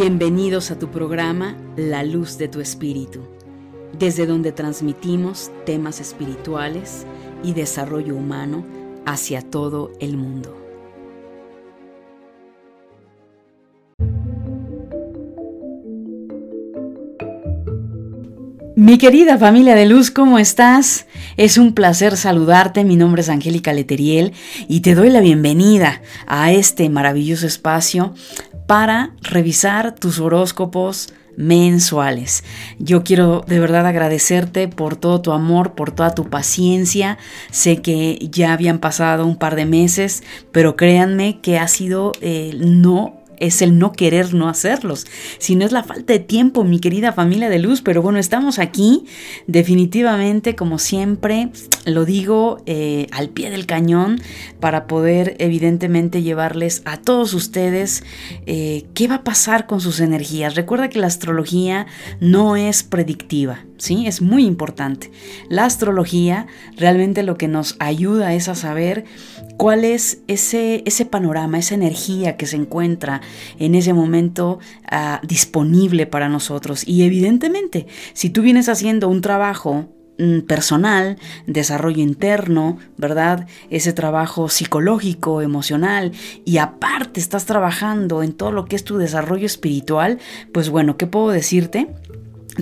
Bienvenidos a tu programa La Luz de tu Espíritu, desde donde transmitimos temas espirituales y desarrollo humano hacia todo el mundo. Mi querida familia de luz, ¿cómo estás? Es un placer saludarte, mi nombre es Angélica Leteriel y te doy la bienvenida a este maravilloso espacio para revisar tus horóscopos mensuales. Yo quiero de verdad agradecerte por todo tu amor, por toda tu paciencia. Sé que ya habían pasado un par de meses, pero créanme que ha sido no es el no querer no hacerlos, sino es la falta de tiempo, mi querida familia de luz. Pero bueno, estamos aquí, definitivamente, como siempre, lo digo eh, al pie del cañón, para poder evidentemente llevarles a todos ustedes eh, qué va a pasar con sus energías. Recuerda que la astrología no es predictiva. ¿sí? Es muy importante. La astrología realmente lo que nos ayuda es a saber cuál es ese, ese panorama, esa energía que se encuentra en ese momento ah, disponible para nosotros. Y evidentemente, si tú vienes haciendo un trabajo mm, personal, desarrollo interno, ¿verdad? Ese trabajo psicológico, emocional, y aparte estás trabajando en todo lo que es tu desarrollo espiritual, pues bueno, ¿qué puedo decirte?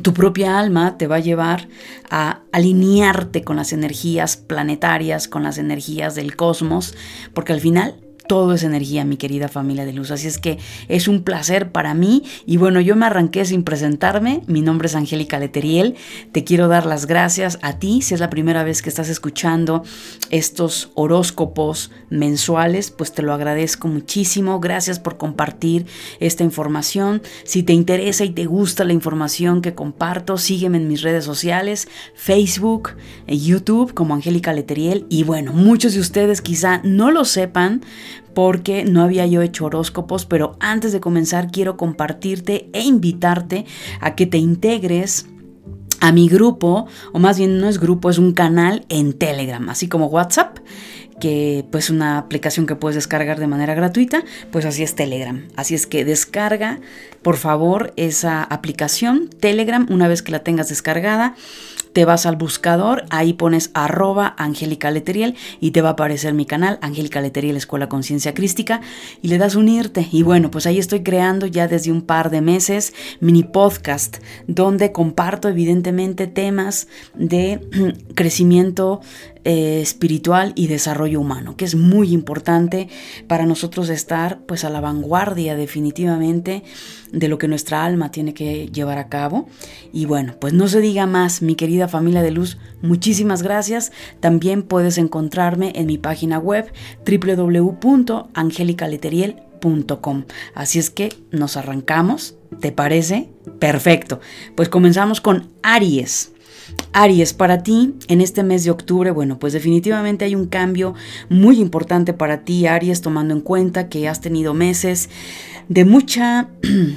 Tu propia alma te va a llevar a alinearte con las energías planetarias, con las energías del cosmos, porque al final todo es energía, mi querida familia de luz. Así es que es un placer para mí. Y bueno, yo me arranqué sin presentarme. Mi nombre es Angélica Leteriel. Te quiero dar las gracias a ti. Si es la primera vez que estás escuchando estos horóscopos mensuales, pues te lo agradezco muchísimo. Gracias por compartir esta información. Si te interesa y te gusta la información que comparto, sígueme en mis redes sociales, Facebook, YouTube como Angélica Leteriel. Y bueno, muchos de ustedes quizá no lo sepan, porque no había yo hecho horóscopos, pero antes de comenzar quiero compartirte e invitarte a que te integres a mi grupo, o más bien no es grupo, es un canal en Telegram, así como WhatsApp que pues una aplicación que puedes descargar de manera gratuita, pues así es Telegram. Así es que descarga por favor esa aplicación Telegram una vez que la tengas descargada te vas al buscador, ahí pones arroba Angélica Leteriel y te va a aparecer mi canal, Angélica Leteriel Escuela Conciencia Crística, y le das unirte. Y bueno, pues ahí estoy creando ya desde un par de meses mini podcast, donde comparto evidentemente temas de crecimiento eh, espiritual y desarrollo humano, que es muy importante para nosotros estar pues a la vanguardia definitivamente de lo que nuestra alma tiene que llevar a cabo. Y bueno, pues no se diga más, mi querida familia de luz, muchísimas gracias. También puedes encontrarme en mi página web www.angelicaleteriel.com. Así es que nos arrancamos, ¿te parece? Perfecto. Pues comenzamos con Aries. Aries, para ti en este mes de octubre, bueno, pues definitivamente hay un cambio muy importante para ti, Aries, tomando en cuenta que has tenido meses de mucha...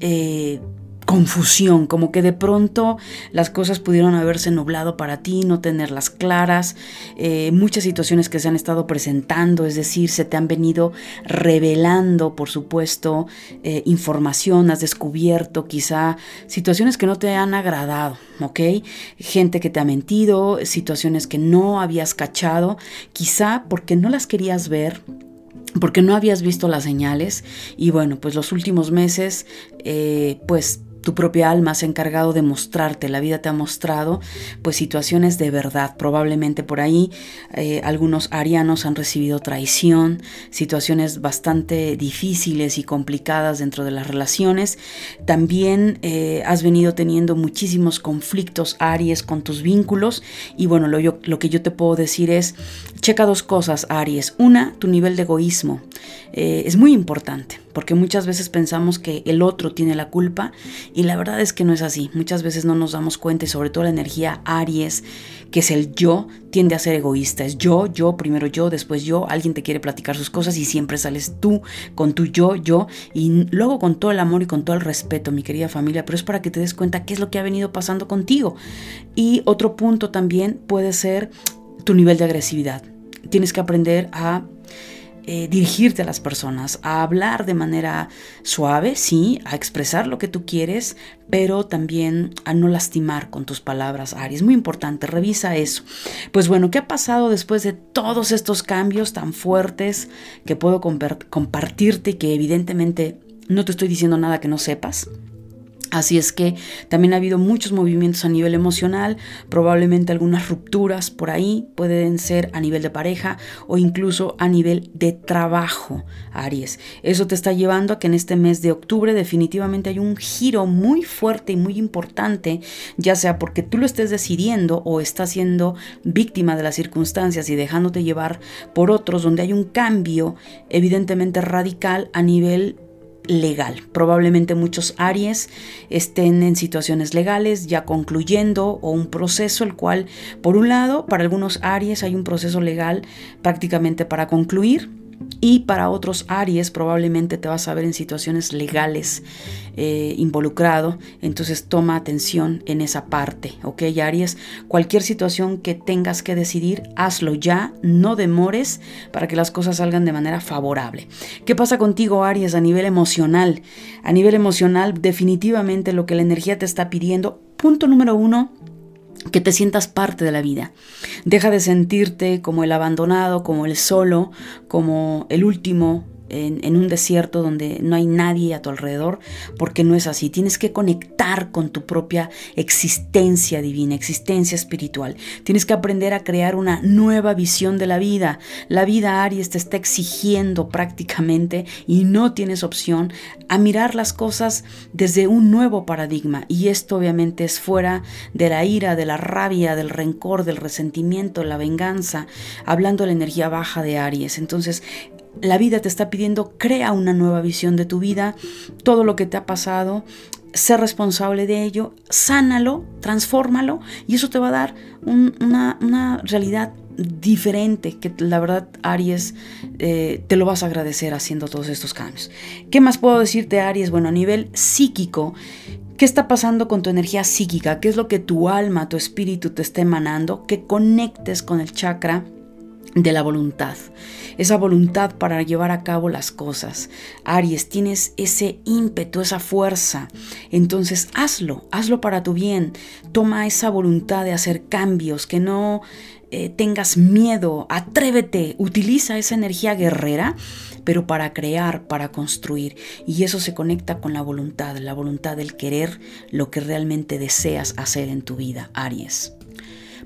Eh, confusión, como que de pronto las cosas pudieron haberse nublado para ti, no tenerlas claras, eh, muchas situaciones que se han estado presentando, es decir, se te han venido revelando, por supuesto, eh, información, has descubierto quizá situaciones que no te han agradado, ¿ok? Gente que te ha mentido, situaciones que no habías cachado, quizá porque no las querías ver porque no habías visto las señales y bueno, pues los últimos meses, eh, pues tu propia alma se ha encargado de mostrarte, la vida te ha mostrado pues situaciones de verdad. Probablemente por ahí eh, algunos arianos han recibido traición, situaciones bastante difíciles y complicadas dentro de las relaciones. También eh, has venido teniendo muchísimos conflictos Aries con tus vínculos y bueno, lo, que yo te puedo decir es, checa dos cosas Aries. Una, tu nivel de egoísmo. Eh, es muy importante porque muchas veces pensamos que el otro tiene la culpa y la verdad es que no es así. Muchas veces no nos damos cuenta y sobre todo la energía Aries, que es el yo, tiende a ser egoísta. Es yo, yo, primero yo, después yo. Alguien te quiere platicar sus cosas y siempre sales tú con tu yo, yo y luego con todo el amor y con todo el respeto, mi querida familia, pero es para que te des cuenta qué es lo que ha venido pasando contigo. Y otro punto también puede ser tu nivel de agresividad. Tienes que aprender a eh, dirigirte a las personas, a hablar de manera suave, sí, a expresar lo que tú quieres, pero también a no lastimar con tus palabras, Aries. Muy importante, revisa eso. Pues bueno, ¿qué ha pasado después de todos estos cambios tan fuertes que puedo compartirte que evidentemente no te estoy diciendo nada que no sepas? Así es que también ha habido muchos movimientos a nivel emocional, probablemente algunas rupturas por ahí pueden ser a nivel de pareja o incluso a nivel de trabajo, Aries. Eso te está llevando a que en este mes de octubre definitivamente hay un giro muy fuerte y muy importante, ya sea porque tú lo estés decidiendo o estás siendo víctima de las circunstancias y dejándote llevar por otros, donde hay un cambio evidentemente radical a nivel legal. Probablemente muchos Aries estén en situaciones legales ya concluyendo o un proceso el cual, por un lado, para algunos Aries hay un proceso legal prácticamente para concluir y para otros Aries probablemente te vas a ver en situaciones legales eh, involucrado, entonces toma atención en esa parte, ¿ok Aries? Cualquier situación que tengas que decidir, hazlo ya, no demores para que las cosas salgan de manera favorable. ¿Qué pasa contigo Aries a nivel emocional? A nivel emocional definitivamente lo que la energía te está pidiendo, punto número uno, que te sientas parte de la vida. Deja de sentirte como el abandonado, como el solo, como el último, en, un desierto donde no hay nadie a tu alrededor, porque no es así. Tienes que conectar con tu propia existencia divina, existencia espiritual. Tienes que aprender a crear una nueva visión de la vida. La vida Aries te está exigiendo prácticamente y no tienes opción a mirar las cosas desde un nuevo paradigma. Y esto obviamente es fuera de la ira, de la rabia, del rencor, del resentimiento, la venganza, hablando de la energía baja de Aries. Entonces, la vida te está pidiendo, crea una nueva visión de tu vida, todo lo que te ha pasado, sé responsable de ello, sánalo, transfórmalo y eso te va a dar una, realidad diferente que la verdad Aries eh, te lo vas a agradecer haciendo todos estos cambios. ¿Qué más puedo decirte Aries? Bueno, a nivel psíquico, ¿qué está pasando con tu energía psíquica? ¿Qué es lo que tu alma, tu espíritu te está emanando? Que conectes con el chakra de la voluntad, esa voluntad para llevar a cabo las cosas. Aries, tienes ese ímpetu, esa fuerza, entonces hazlo, hazlo para tu bien, toma esa voluntad de hacer cambios, que no eh, tengas miedo, atrévete, utiliza esa energía guerrera, pero para crear, para construir, y eso se conecta con la voluntad, la voluntad del querer lo que realmente deseas hacer en tu vida, Aries.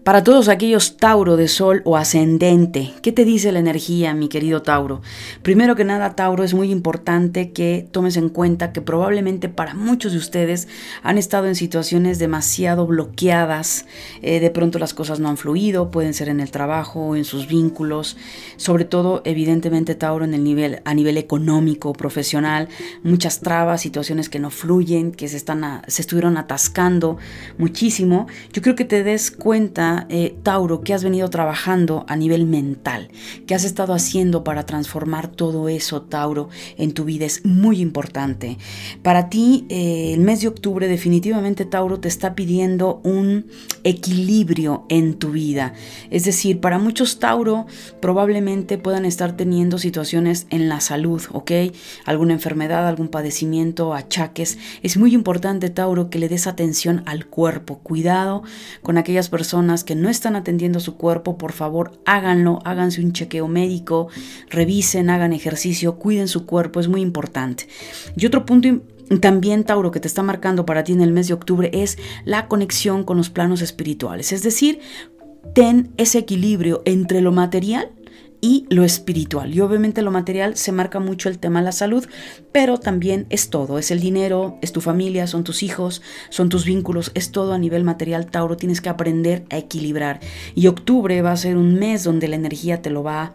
Para todos aquellos Tauro de Sol o ascendente, ¿qué te dice la energía, mi querido Tauro? Primero que nada, Tauro, es muy importante que tomes en cuenta que probablemente para muchos de ustedes han estado en situaciones demasiado bloqueadas, eh, de pronto las cosas no han fluido, pueden ser en el trabajo, en sus vínculos, sobre todo evidentemente Tauro en el nivel a nivel económico, profesional, muchas trabas, situaciones que no fluyen, que se están se estuvieron atascando muchísimo. Yo creo que te des cuenta eh, Tauro, que has venido trabajando a nivel mental, que has estado haciendo para transformar todo eso, Tauro, en tu vida es muy importante. Para ti, eh, el mes de octubre definitivamente, Tauro, te está pidiendo un equilibrio en tu vida. Es decir, para muchos Tauro probablemente puedan estar teniendo situaciones en la salud, ¿ok? Alguna enfermedad, algún padecimiento, achaques. Es muy importante, Tauro, que le des atención al cuerpo. Cuidado con aquellas personas que no están atendiendo su cuerpo, por favor háganlo, háganse un chequeo médico, revisen, hagan ejercicio, cuiden su cuerpo, es muy importante. Y otro punto también, Tauro, que te está marcando para ti en el mes de octubre es la conexión con los planos espirituales. Es decir, ten ese equilibrio entre lo material y lo espiritual. Y obviamente lo material se marca mucho el tema de la salud, pero también es todo, es el dinero, es tu familia, son tus hijos, son tus vínculos, es todo a nivel material, Tauro, tienes que aprender a equilibrar. Y octubre va a ser un mes donde la energía te lo va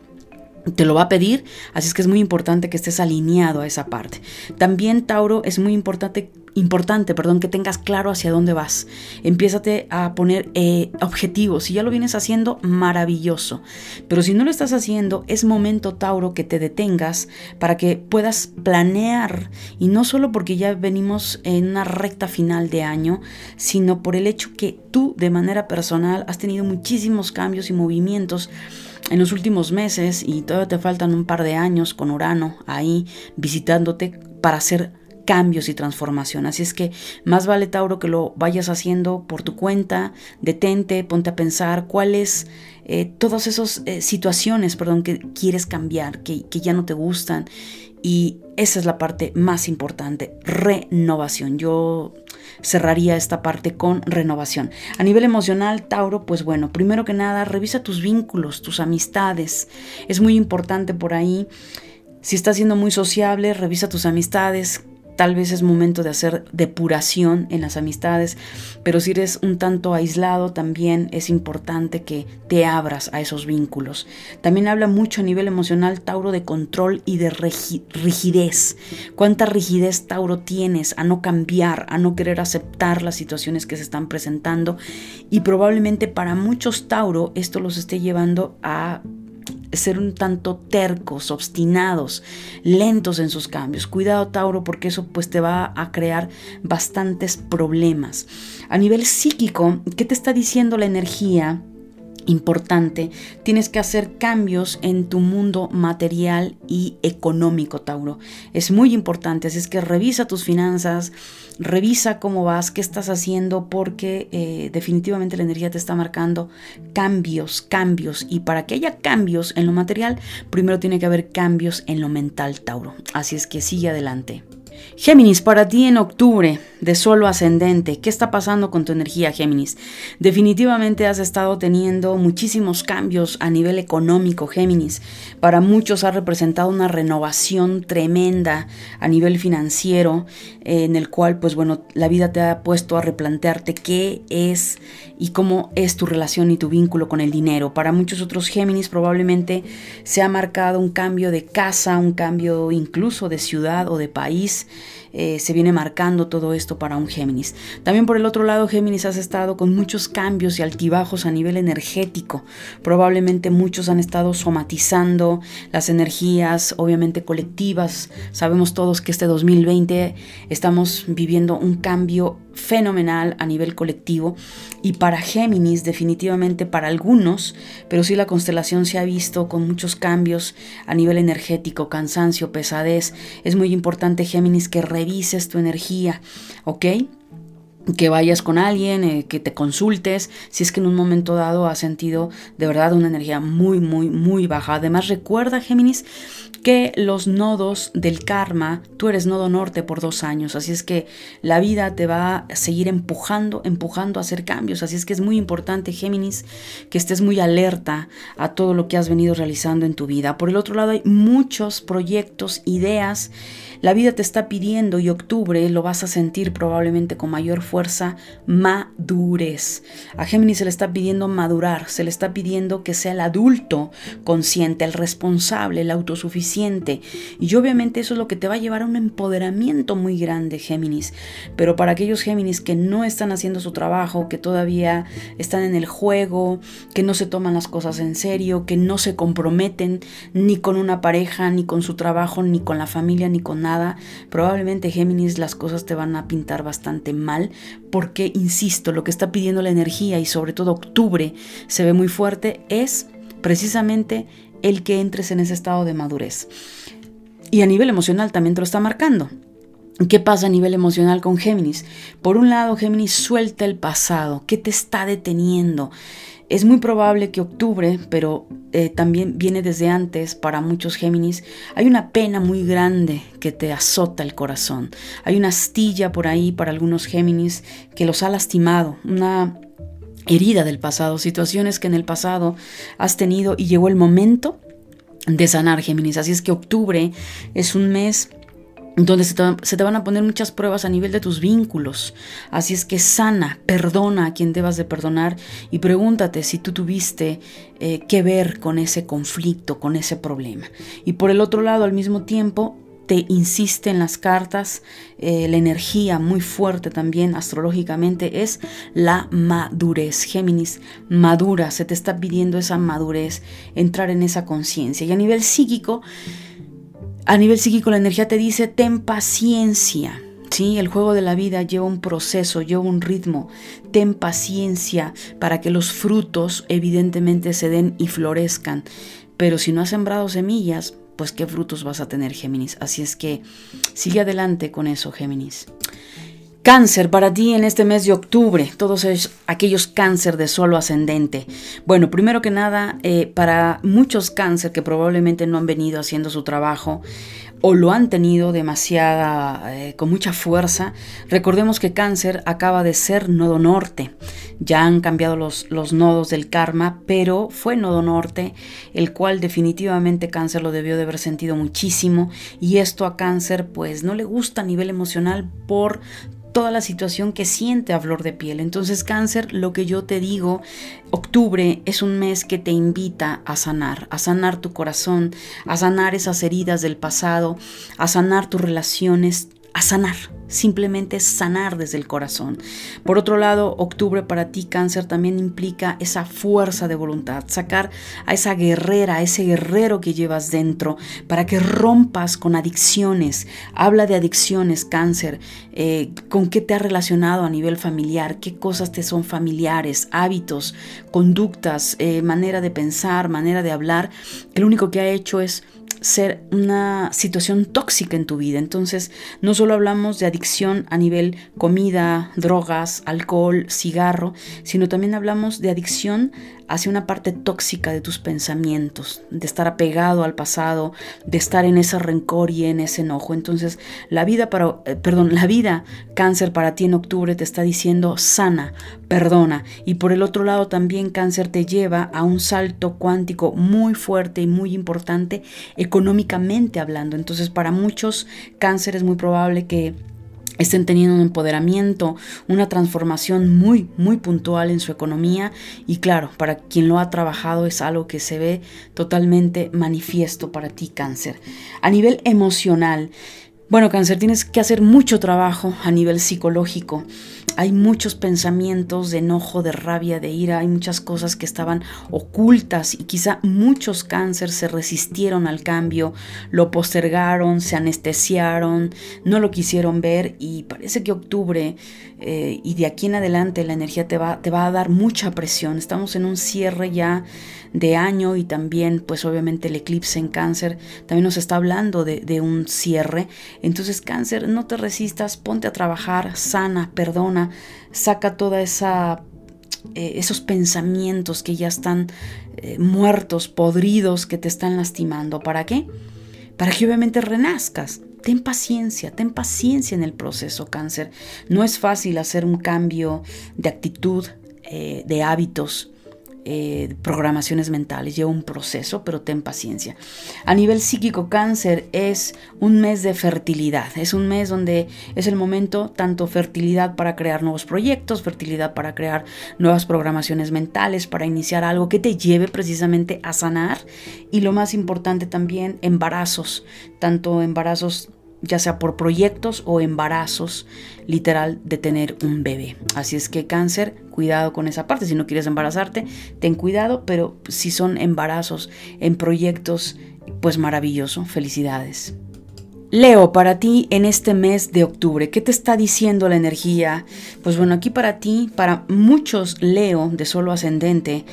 te lo va a pedir, así es que es muy importante que estés alineado a esa parte. También Tauro es muy importante importante, perdón, que tengas claro hacia dónde vas. Empiézate a poner eh, objetivos. Si ya lo vienes haciendo, maravilloso. Pero si no lo estás haciendo, es momento, Tauro, que te detengas para que puedas planear. Y no solo porque ya venimos en una recta final de año, sino por el hecho que tú de manera personal has tenido muchísimos cambios y movimientos en los últimos meses y todavía te faltan un par de años con Urano ahí visitándote para hacer cambios y transformación. Así es que más vale Tauro que lo vayas haciendo por tu cuenta, detente, ponte a pensar cuáles eh, todas esas eh, situaciones, perdón, que quieres cambiar, que, que ya no te gustan. Y esa es la parte más importante, renovación. Yo cerraría esta parte con renovación. A nivel emocional, Tauro, pues bueno, primero que nada, revisa tus vínculos, tus amistades. Es muy importante por ahí. Si estás siendo muy sociable, revisa tus amistades, Tal vez es momento de hacer depuración en las amistades, pero si eres un tanto aislado también es importante que te abras a esos vínculos. También habla mucho a nivel emocional Tauro de control y de rigidez. ¿Cuánta rigidez Tauro tienes a no cambiar, a no querer aceptar las situaciones que se están presentando? Y probablemente para muchos Tauro esto los esté llevando a ser un tanto tercos, obstinados, lentos en sus cambios. Cuidado Tauro porque eso pues te va a crear bastantes problemas. A nivel psíquico, ¿qué te está diciendo la energía? Importante, tienes que hacer cambios en tu mundo material y económico, Tauro. Es muy importante, así es que revisa tus finanzas, revisa cómo vas, qué estás haciendo, porque eh, definitivamente la energía te está marcando cambios, cambios. Y para que haya cambios en lo material, primero tiene que haber cambios en lo mental, Tauro. Así es que sigue adelante. Géminis, para ti en octubre, de solo ascendente, ¿qué está pasando con tu energía, Géminis? Definitivamente has estado teniendo muchísimos cambios a nivel económico, Géminis. Para muchos ha representado una renovación tremenda a nivel financiero, en el cual, pues bueno, la vida te ha puesto a replantearte qué es y cómo es tu relación y tu vínculo con el dinero. Para muchos otros Géminis probablemente se ha marcado un cambio de casa, un cambio incluso de ciudad o de país. Eh, se viene marcando todo esto para un Géminis. También por el otro lado, Géminis has estado con muchos cambios y altibajos a nivel energético. Probablemente muchos han estado somatizando las energías, obviamente colectivas. Sabemos todos que este 2020 estamos viviendo un cambio fenomenal a nivel colectivo y para Géminis definitivamente para algunos, pero sí la constelación se ha visto con muchos cambios a nivel energético, cansancio, pesadez. Es muy importante Géminis que revises tu energía, ¿ok? que vayas con alguien, eh, que te consultes, si es que en un momento dado has sentido de verdad una energía muy, muy, muy baja. Además, recuerda, Géminis, que los nodos del karma, tú eres nodo norte por dos años, así es que la vida te va a seguir empujando, empujando a hacer cambios, así es que es muy importante, Géminis, que estés muy alerta a todo lo que has venido realizando en tu vida. Por el otro lado, hay muchos proyectos, ideas, la vida te está pidiendo y octubre lo vas a sentir probablemente con mayor fuerza, madurez. A Géminis se le está pidiendo madurar, se le está pidiendo que sea el adulto consciente, el responsable, el autosuficiente. Y obviamente eso es lo que te va a llevar a un empoderamiento muy grande, Géminis. Pero para aquellos Géminis que no están haciendo su trabajo, que todavía están en el juego, que no se toman las cosas en serio, que no se comprometen ni con una pareja, ni con su trabajo, ni con la familia, ni con nada, probablemente Géminis las cosas te van a pintar bastante mal porque, insisto, lo que está pidiendo la energía y sobre todo octubre se ve muy fuerte es precisamente el que entres en ese estado de madurez. Y a nivel emocional también te lo está marcando. ¿Qué pasa a nivel emocional con Géminis? Por un lado, Géminis suelta el pasado. ¿Qué te está deteniendo? Es muy probable que octubre, pero eh, también viene desde antes para muchos Géminis, hay una pena muy grande que te azota el corazón. Hay una astilla por ahí para algunos Géminis que los ha lastimado, una herida del pasado, situaciones que en el pasado has tenido y llegó el momento de sanar Géminis. Así es que octubre es un mes donde se te, van a poner muchas pruebas a nivel de tus vínculos. Así es que sana, perdona a quien debas de perdonar y pregúntate si tú tuviste eh, que ver con ese conflicto, con ese problema. Y por el otro lado, al mismo tiempo, te insiste en las cartas, eh, la energía muy fuerte también astrológicamente es la madurez. Géminis, madura, se te está pidiendo esa madurez, entrar en esa conciencia. Y a nivel psíquico, a nivel psíquico la energía te dice, ten paciencia. Sí, el juego de la vida lleva un proceso, lleva un ritmo. Ten paciencia para que los frutos evidentemente se den y florezcan. Pero si no has sembrado semillas, pues qué frutos vas a tener, Géminis. Así es que sigue adelante con eso, Géminis. Cáncer para ti en este mes de octubre, todos aquellos cáncer de solo ascendente. Bueno, primero que nada, eh, para muchos cáncer que probablemente no han venido haciendo su trabajo o lo han tenido demasiada, eh, con mucha fuerza, recordemos que cáncer acaba de ser nodo norte. Ya han cambiado los, los nodos del karma, pero fue nodo norte, el cual definitivamente cáncer lo debió de haber sentido muchísimo y esto a cáncer pues no le gusta a nivel emocional por toda la situación que siente a flor de piel. Entonces cáncer, lo que yo te digo, octubre es un mes que te invita a sanar, a sanar tu corazón, a sanar esas heridas del pasado, a sanar tus relaciones, a sanar, simplemente sanar desde el corazón. Por otro lado, octubre para ti cáncer también implica esa fuerza de voluntad, sacar a esa guerrera, a ese guerrero que llevas dentro para que rompas con adicciones. Habla de adicciones, cáncer, eh, con qué te ha relacionado a nivel familiar, qué cosas te son familiares, hábitos, conductas, eh, manera de pensar, manera de hablar. El único que ha hecho es ser una situación tóxica en tu vida. Entonces, no solo hablamos de adicción a nivel comida, drogas, alcohol, cigarro, sino también hablamos de adicción hacia una parte tóxica de tus pensamientos, de estar apegado al pasado, de estar en ese rencor y en ese enojo. Entonces, la vida para eh, perdón, la vida cáncer para ti en octubre te está diciendo sana, perdona. Y por el otro lado también cáncer te lleva a un salto cuántico muy fuerte y muy importante económicamente hablando. Entonces, para muchos cáncer es muy probable que estén teniendo un empoderamiento, una transformación muy, muy puntual en su economía y claro, para quien lo ha trabajado es algo que se ve totalmente manifiesto para ti, cáncer. A nivel emocional, bueno, cáncer, tienes que hacer mucho trabajo a nivel psicológico hay muchos pensamientos de enojo, de rabia, de ira, hay muchas cosas que estaban ocultas y quizá muchos cánceres se resistieron al cambio, lo postergaron, se anestesiaron, no lo quisieron ver y parece que octubre eh, y de aquí en adelante la energía te va, te va a dar mucha presión. Estamos en un cierre ya de año y también pues obviamente el eclipse en cáncer también nos está hablando de, de un cierre. Entonces cáncer, no te resistas, ponte a trabajar, sana, perdona, saca toda esa eh, esos pensamientos que ya están eh, muertos, podridos, que te están lastimando. ¿Para qué? Para que obviamente renazcas. Ten paciencia, ten paciencia en el proceso, cáncer. No es fácil hacer un cambio de actitud, eh, de hábitos, eh, programaciones mentales, lleva un proceso, pero ten paciencia. A nivel psíquico, cáncer es un mes de fertilidad, es un mes donde es el momento tanto fertilidad para crear nuevos proyectos, fertilidad para crear nuevas programaciones mentales, para iniciar algo que te lleve precisamente a sanar. Y lo más importante también, embarazos, tanto embarazos ya sea por proyectos o embarazos, literal, de tener un bebé. Así es que cáncer, cuidado con esa parte. Si no quieres embarazarte, ten cuidado, pero si son embarazos en proyectos, pues maravilloso. Felicidades. Leo, para ti en este mes de octubre, ¿qué te está diciendo la energía? Pues bueno, aquí para ti, para muchos Leo de solo ascendente,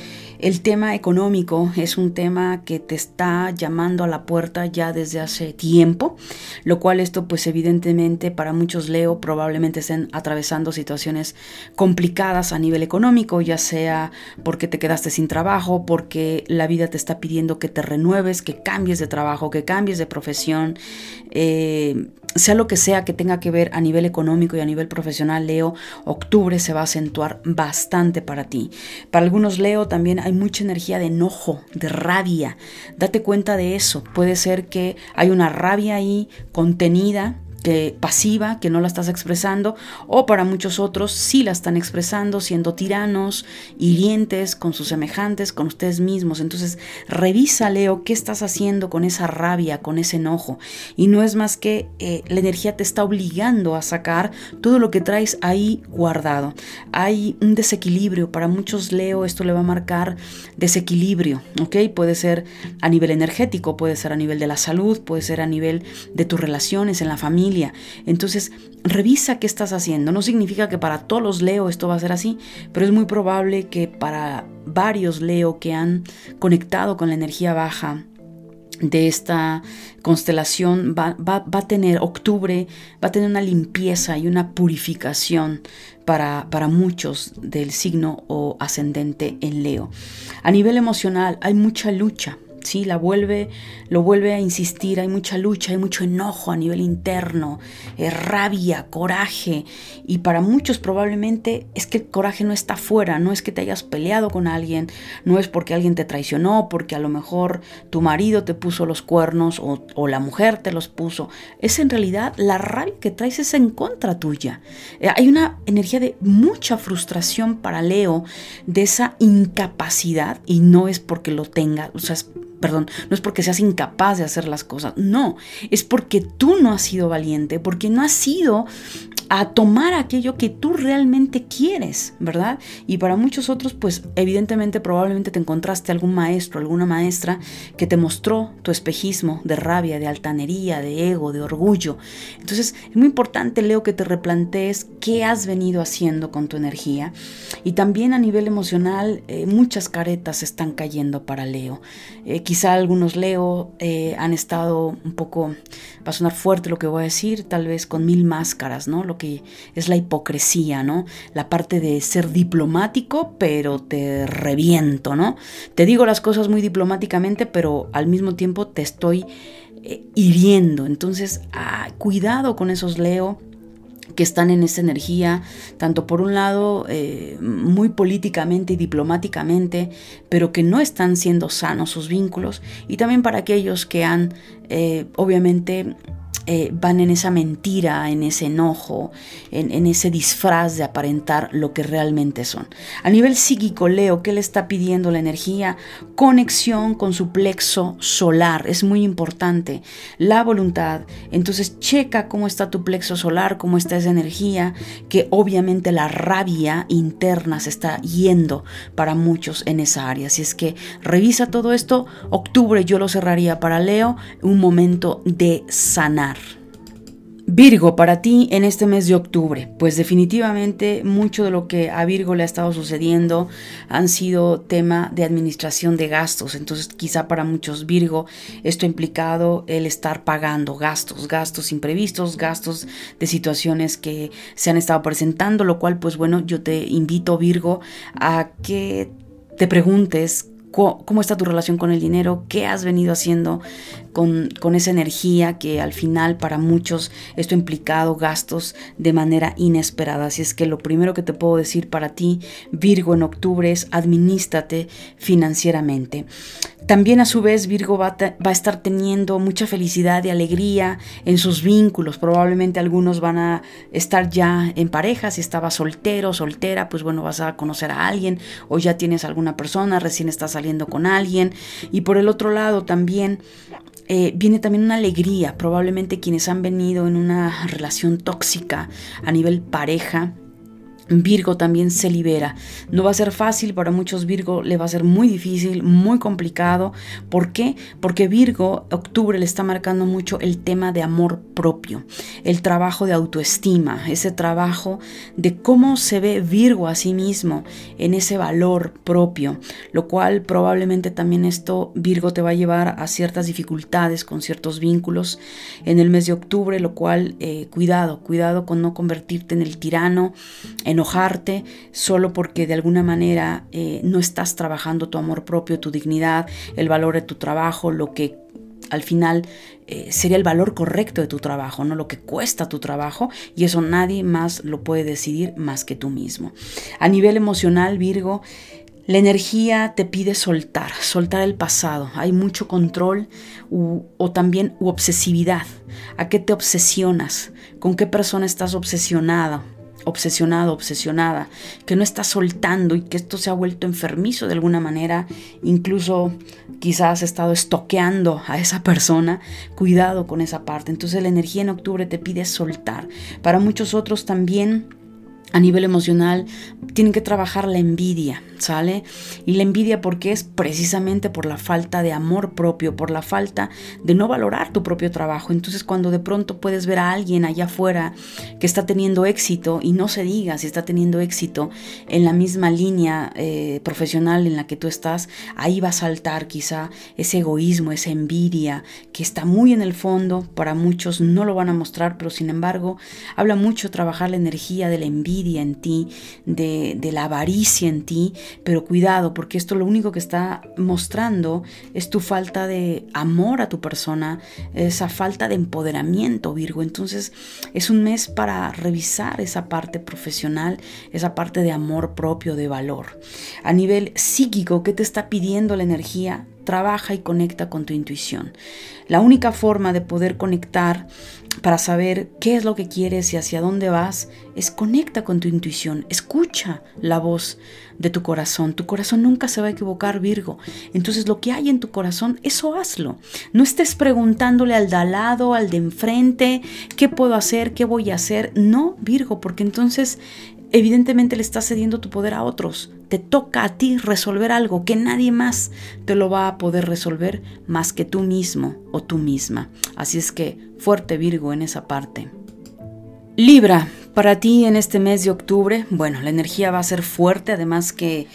el tema económico es un tema que te está llamando a la puerta ya desde hace tiempo, lo cual esto pues evidentemente para muchos Leo probablemente estén atravesando situaciones complicadas a nivel económico, ya sea porque te quedaste sin trabajo, porque la vida te está pidiendo que te renueves, que cambies de trabajo, que cambies de profesión. Eh, sea lo que sea que tenga que ver a nivel económico y a nivel profesional, Leo, octubre se va a acentuar bastante para ti. Para algunos, Leo, también hay mucha energía de enojo, de rabia. Date cuenta de eso. Puede ser que hay una rabia ahí contenida pasiva, que no la estás expresando, o para muchos otros sí la están expresando, siendo tiranos, hirientes con sus semejantes, con ustedes mismos. Entonces, revisa, Leo, qué estás haciendo con esa rabia, con ese enojo. Y no es más que eh, la energía te está obligando a sacar todo lo que traes ahí guardado. Hay un desequilibrio. Para muchos, Leo, esto le va a marcar desequilibrio, ¿ok? Puede ser a nivel energético, puede ser a nivel de la salud, puede ser a nivel de tus relaciones en la familia Entonces, revisa qué estás haciendo. No significa que para todos los Leo esto va a ser así, pero es muy probable que para varios Leo que han conectado con la energía baja, de esta constelación va, a tener octubre, va a tener una limpieza y una purificación para, para, muchos del signo o ascendente en Leo. A nivel emocional hay mucha lucha, ¿sí? La vuelve, lo vuelve a insistir, hay mucha lucha, hay mucho enojo a nivel interno, eh, rabia, coraje, y para muchos probablemente es que el coraje no está afuera, no es que te hayas peleado con alguien, no es porque alguien te traicionó, porque a lo mejor tu marido te puso los cuernos o, la mujer te los puso, es en realidad la rabia que traes es en contra tuya. Eh, hay una energía de mucha frustración para Leo, de esa incapacidad, y no es porque lo tenga, o sea, perdón, no es porque seas incapaz de hacer las cosas, no, es porque tú no has sido valiente, porque no has sido a tomar aquello que tú realmente quieres, ¿verdad? Y para muchos otros, pues evidentemente probablemente te encontraste algún maestro, alguna maestra que te mostró tu espejismo de rabia, de altanería, de ego, de orgullo. Entonces es muy importante, Leo, que te replantees qué has venido haciendo con tu energía. Y también a nivel emocional, eh, muchas caretas están cayendo para Leo. Eh, quizá algunos Leo eh, han estado un poco, va a sonar fuerte lo que voy a decir, tal vez con mil máscaras, ¿no? que es la hipocresía, ¿no? La parte de ser diplomático, pero te reviento, ¿no? Te digo las cosas muy diplomáticamente, pero al mismo tiempo te estoy eh, hiriendo. Entonces, ah, cuidado con esos Leo que están en esa energía, tanto por un lado eh, muy políticamente y diplomáticamente, pero que no están siendo sanos sus vínculos, y también para aquellos que han eh, obviamente eh, van en esa mentira, en ese enojo, en, ese disfraz de aparentar lo que realmente son. A nivel psíquico, Leo, ¿qué le está pidiendo la energía? Conexión con su plexo solar, es muy importante. La voluntad, entonces checa cómo está tu plexo solar, cómo está esa energía, que obviamente la rabia interna se está yendo para muchos en esa área. Así es que revisa todo esto, octubre yo lo cerraría para Leo, un momento de sanar. Virgo, para ti en este mes de octubre, pues definitivamente mucho de lo que a Virgo le ha estado sucediendo han sido tema de administración de gastos. Entonces quizá para muchos Virgo esto ha implicado el estar pagando gastos, gastos imprevistos, gastos de situaciones que se han estado presentando, lo cual pues bueno, yo te invito Virgo a que te preguntes cómo está tu relación con el dinero, qué has venido haciendo con, con, esa energía que al final para muchos esto ha implicado gastos de manera inesperada. Así es que lo primero que te puedo decir para ti, Virgo, en octubre es administrate financieramente. También a su vez Virgo va a, estar teniendo mucha felicidad y alegría en sus vínculos. Probablemente algunos van a estar ya en pareja. Si estaba soltero, soltera, pues bueno, vas a conocer a alguien o ya tienes alguna persona, recién estás saliendo con alguien. Y por el otro lado también eh, viene también una alegría. Probablemente quienes han venido en una relación tóxica a nivel pareja Virgo también se libera. No va a ser fácil para muchos Virgo, le va a ser muy difícil, muy complicado. ¿Por qué? Porque Virgo, octubre le está marcando mucho el tema de amor propio, el trabajo de autoestima, ese trabajo de cómo se ve Virgo a sí mismo en ese valor propio, lo cual probablemente también esto Virgo te va a llevar a ciertas dificultades con ciertos vínculos en el mes de octubre, lo cual eh, cuidado, cuidado con no convertirte en el tirano, enojarte solo porque de alguna manera eh, no estás trabajando tu amor propio, tu dignidad, el valor de tu trabajo, lo que al final eh, sería el valor correcto de tu trabajo, no lo que cuesta tu trabajo, y eso nadie más lo puede decidir más que tú mismo. A nivel emocional, Virgo, la energía te pide soltar, soltar el pasado. Hay mucho control o también obsesividad. ¿A qué te obsesionas? ¿Con qué persona estás obsesionada? Obsesionado, obsesionada, que no está soltando y que esto se ha vuelto enfermizo de alguna manera, incluso quizás has estado estoqueando a esa persona, cuidado con esa parte. Entonces la energía en octubre te pide soltar. Para muchos otros también a nivel emocional tienen que trabajar la envidia, ¿sale? Y la envidia porque es precisamente por la falta de amor propio, por la falta de no valorar tu propio trabajo. Entonces cuando de pronto puedes ver a alguien allá afuera que está teniendo éxito y no se diga si está teniendo éxito en la misma línea eh, profesional en la que tú estás, ahí va a saltar quizá ese egoísmo, esa envidia que está muy en el fondo, para muchos no lo van a mostrar, pero sin embargo habla mucho trabajar la energía de la en ti, de, de la avaricia en ti, pero cuidado, porque esto lo único que está mostrando es tu falta de amor a tu persona, esa falta de empoderamiento, Virgo. Entonces es un mes para revisar esa parte profesional, esa parte de amor propio, de valor. A nivel psíquico, ¿qué te está pidiendo la energía? trabaja y conecta con tu intuición. La única forma de poder conectar para saber qué es lo que quieres y hacia dónde vas es conecta con tu intuición, escucha la voz de tu corazón. Tu corazón nunca se va a equivocar, Virgo. Entonces lo que hay en tu corazón, eso hazlo. No estés preguntándole al de al lado, al de enfrente, qué puedo hacer, qué voy a hacer. No, Virgo, porque entonces evidentemente le estás cediendo tu poder a otros. Te toca a ti resolver algo que nadie más te lo va a poder resolver más que tú mismo o tú misma. Así es que fuerte Virgo en esa parte. Libra, para ti en este mes de octubre, bueno, la energía va a ser fuerte, además que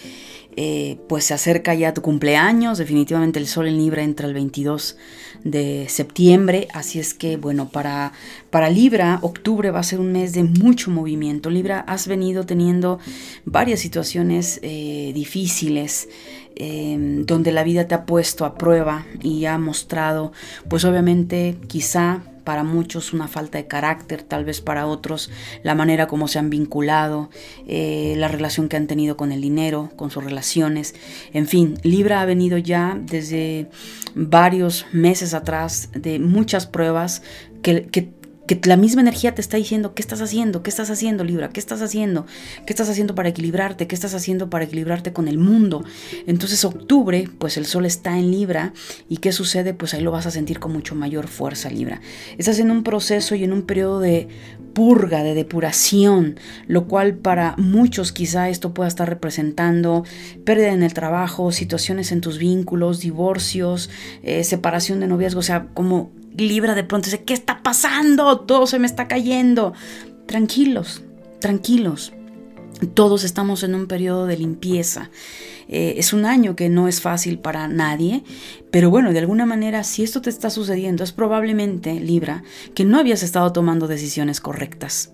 eh, pues se acerca ya tu cumpleaños, definitivamente el sol en Libra entra el 22 de septiembre, así es que bueno, para, para Libra, octubre va a ser un mes de mucho movimiento. Libra, has venido teniendo varias situaciones eh, difíciles. Em, donde la vida te ha puesto a prueba y ha mostrado, pues obviamente quizá para muchos una falta de carácter, tal vez para otros la manera como se han vinculado, eh, la relación que han tenido con el dinero, con sus relaciones. En fin, Libra ha venido ya desde varios meses atrás de muchas pruebas que, que que la misma energía te está diciendo qué estás haciendo, qué estás haciendo Libra, qué estás haciendo, qué estás haciendo para equilibrarte, qué estás haciendo para equilibrarte con el mundo. Entonces octubre, pues el sol está en Libra y qué sucede, pues ahí lo vas a sentir con mucho mayor fuerza Libra. Estás en un proceso y en un periodo de purga, de depuración, lo cual para muchos quizá esto pueda estar representando pérdida en el trabajo, situaciones en tus vínculos, divorcios, eh, separación de noviazgo, o sea, como Libra de pronto dice, ¿qué está pasando? Todo se me está cayendo. Tranquilos, tranquilos. Todos estamos en un periodo de limpieza. Eh, es un año que no es fácil para nadie, pero bueno, de alguna manera, si esto te está sucediendo, es probablemente, Libra, que no habías estado tomando decisiones correctas,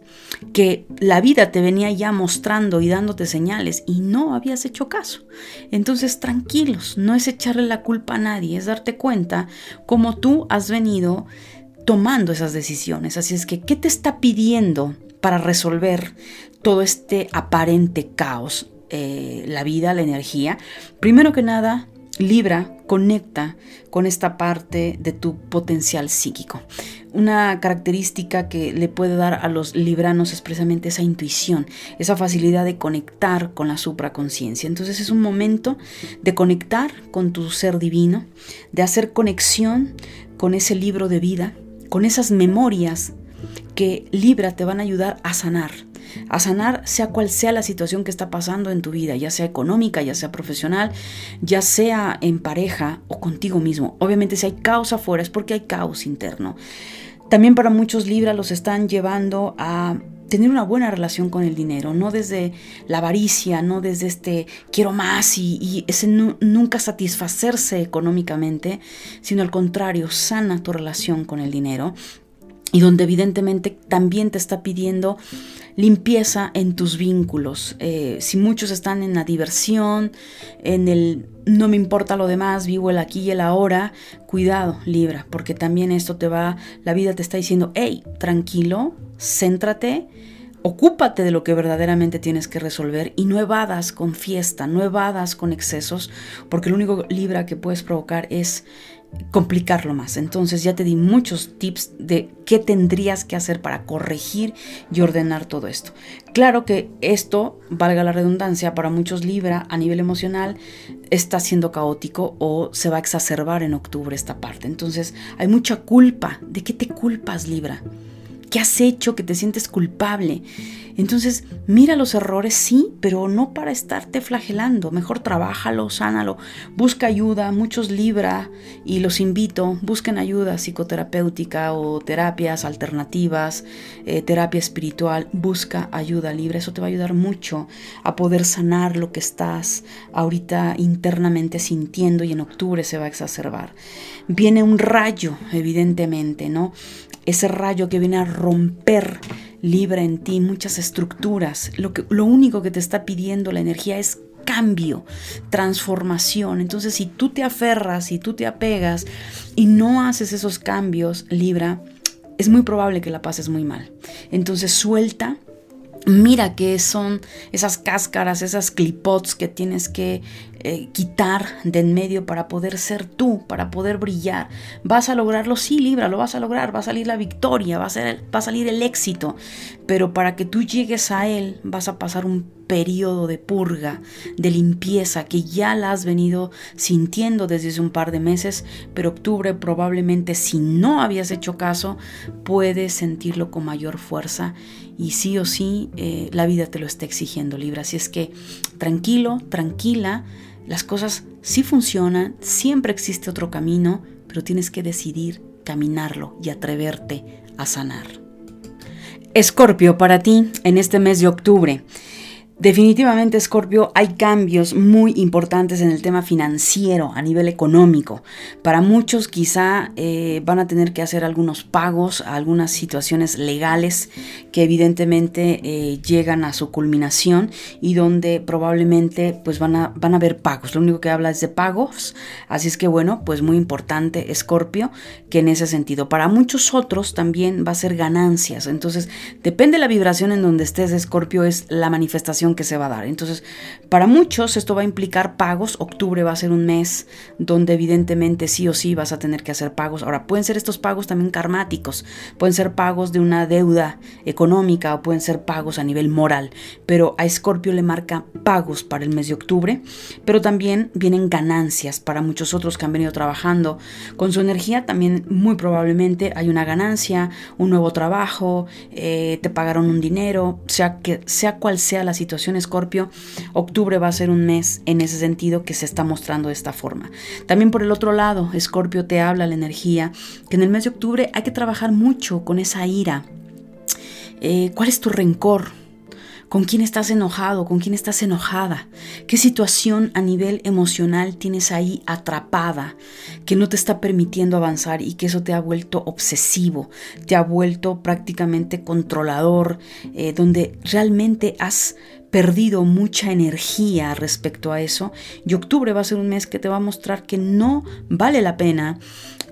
que la vida te venía ya mostrando y dándote señales y no habías hecho caso. Entonces, tranquilos, no es echarle la culpa a nadie, es darte cuenta cómo tú has venido tomando esas decisiones. Así es que, ¿qué te está pidiendo para resolver todo este aparente caos? Eh, la vida, la energía, primero que nada, Libra conecta con esta parte de tu potencial psíquico. Una característica que le puede dar a los libranos es esa intuición, esa facilidad de conectar con la supraconciencia. Entonces es un momento de conectar con tu ser divino, de hacer conexión con ese libro de vida, con esas memorias que Libra te van a ayudar a sanar, a sanar sea cual sea la situación que está pasando en tu vida, ya sea económica, ya sea profesional, ya sea en pareja o contigo mismo. Obviamente si hay caos afuera es porque hay caos interno. También para muchos Libra los están llevando a tener una buena relación con el dinero, no desde la avaricia, no desde este quiero más y, ese nunca satisfacerse económicamente, sino al contrario, sana tu relación con el dinero y donde evidentemente también te está pidiendo limpieza en tus vínculos. Eh, si muchos están en la diversión, en el no me importa lo demás, vivo el aquí y el ahora, cuidado, Libra, porque también esto te va, la vida te está diciendo, hey, tranquilo, céntrate, ocúpate de lo que verdaderamente tienes que resolver y no evadas con fiesta, no evadas con excesos, porque lo único Libra que puedes provocar es complicarlo más. Entonces ya te di muchos tips de qué tendrías que hacer para corregir y ordenar todo esto. Claro que esto, valga la redundancia, para muchos Libra a nivel emocional está siendo caótico o se va a exacerbar en octubre esta parte. Entonces hay mucha culpa. ¿De qué te culpas Libra? ¿Qué has hecho que te sientes culpable? Entonces, mira los errores, sí, pero no para estarte flagelando. Mejor trabájalo, sánalo, busca ayuda. Muchos libra y los invito, busquen ayuda psicoterapéutica o terapias alternativas, eh, terapia espiritual. Busca ayuda libre. Eso te va a ayudar mucho a poder sanar lo que estás ahorita internamente sintiendo y en octubre se va a exacerbar. Viene un rayo, evidentemente, ¿no? Ese rayo que viene a romper libra en ti muchas estructuras. Lo, que, lo único que te está pidiendo la energía es cambio, transformación. Entonces, si tú te aferras, si tú te apegas y no haces esos cambios, Libra, es muy probable que la pases muy mal. Entonces, suelta. Mira qué son esas cáscaras, esas clipots que tienes que eh, quitar de en medio para poder ser tú, para poder brillar. Vas a lograrlo, sí, Libra, lo vas a lograr, va a salir la victoria, va a, salir el éxito, pero para que tú llegues a él vas a pasar un periodo de purga, de limpieza que ya la has venido sintiendo desde hace un par de meses, pero octubre probablemente si no habías hecho caso, puedes sentirlo con mayor fuerza y sí o sí eh, la vida te lo está exigiendo, Libra. Así es que tranquilo, tranquila, las cosas sí funcionan, siempre existe otro camino, pero tienes que decidir caminarlo y atreverte a sanar. Escorpio, para ti en este mes de octubre. Definitivamente, Scorpio, hay cambios muy importantes en el tema financiero a nivel económico. Para muchos quizá eh, van a tener que hacer algunos pagos a algunas situaciones legales que evidentemente eh, llegan a su culminación y donde probablemente pues van a, van a haber pagos. Lo único que habla es de pagos. Así es que bueno, pues muy importante Scorpio que en ese sentido. Para muchos otros también va a ser ganancias. Entonces, depende de la vibración en donde estés, Scorpio, es la manifestación que se va a dar. Entonces, para muchos esto va a implicar pagos. Octubre va a ser un mes donde evidentemente sí o sí vas a tener que hacer pagos. Ahora, pueden ser estos pagos también karmáticos, pueden ser pagos de una deuda económica o pueden ser pagos a nivel moral, pero a Escorpio le marca pagos para el mes de octubre, pero también vienen ganancias para muchos otros que han venido trabajando con su energía. También muy probablemente hay una ganancia, un nuevo trabajo, eh, te pagaron un dinero, sea que sea cual sea la situación Escorpio, octubre va a ser un mes en ese sentido que se está mostrando de esta forma. También por el otro lado, Escorpio te habla la energía, que en el mes de octubre hay que trabajar mucho con esa ira. Eh, ¿Cuál es tu rencor? ¿Con quién estás enojado? ¿Con quién estás enojada? ¿Qué situación a nivel emocional tienes ahí atrapada que no te está permitiendo avanzar y que eso te ha vuelto obsesivo, te ha vuelto prácticamente controlador, eh, donde realmente has perdido mucha energía respecto a eso y octubre va a ser un mes que te va a mostrar que no vale la pena